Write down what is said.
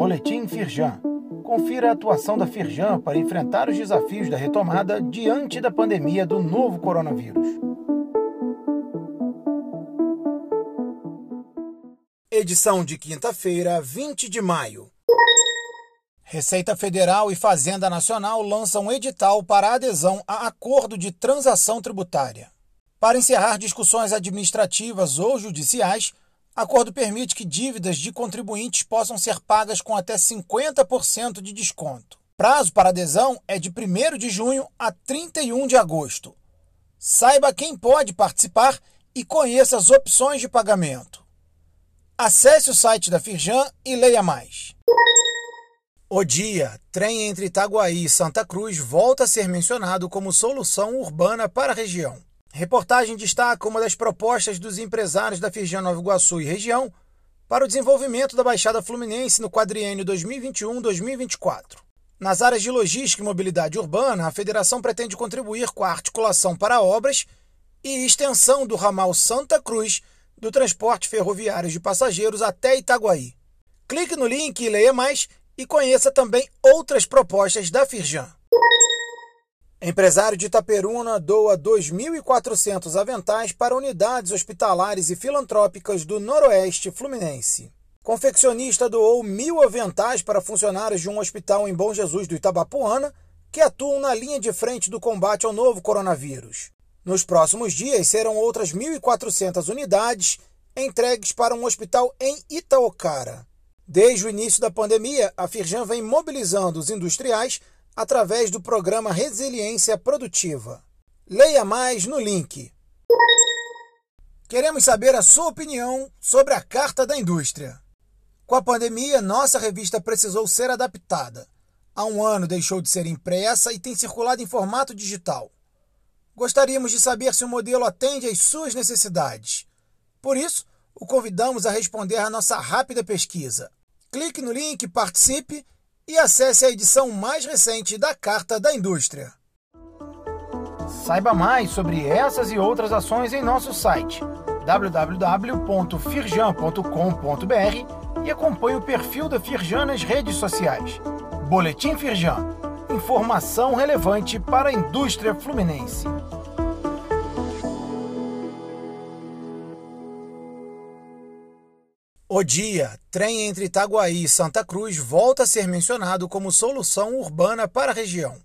Boletim Firjan. Confira a atuação da Firjan para enfrentar os desafios da retomada diante da pandemia do novo coronavírus. Edição de quinta-feira, 20 de maio. Receita Federal e Fazenda Nacional lançam edital para adesão a acordo de transação tributária. Para encerrar discussões administrativas ou judiciais, acordo permite que dívidas de contribuintes possam ser pagas com até 50% de desconto. Prazo para adesão é de 1 de junho a 31 de agosto. Saiba quem pode participar e conheça as opções de pagamento. Acesse o site da Firjan e leia mais. O dia, trem entre Itaguaí e Santa Cruz, volta a ser mencionado como solução urbana para a região. Reportagem destaca uma das propostas dos empresários da Firjan Nova Iguaçu e região para o desenvolvimento da Baixada Fluminense no quadriênio 2021-2024. Nas áreas de logística e mobilidade urbana, a federação pretende contribuir com a articulação para obras e extensão do ramal Santa Cruz do transporte ferroviário de passageiros até Itaguaí. Clique no link e leia mais e conheça também outras propostas da Firjan. Empresário de Itaperuna doa 2.400 aventais para unidades hospitalares e filantrópicas do Noroeste Fluminense. Confeccionista doou mil aventais para funcionários de um hospital em Bom Jesus do Itabapuana, que atuam na linha de frente do combate ao novo coronavírus. Nos próximos dias serão outras 1.400 unidades entregues para um hospital em Itaocara. Desde o início da pandemia, a Firjan vem mobilizando os industriais através do programa Resiliência Produtiva. Leia mais no link. Queremos saber a sua opinião sobre a Carta da Indústria. Com a pandemia, nossa revista precisou ser adaptada. Há um ano deixou de ser impressa e tem circulado em formato digital. Gostaríamos de saber se o modelo atende às suas necessidades. Por isso, o convidamos a responder à nossa rápida pesquisa. Clique no link, participe e acesse a edição mais recente da Carta da Indústria. Saiba mais sobre essas e outras ações em nosso site www.firjan.com.br e acompanhe o perfil da Firjan nas redes sociais. Boletim Firjan. Informação relevante para a indústria fluminense. O dia, trem entre Itaguaí e Santa Cruz, volta a ser mencionado como solução urbana para a região.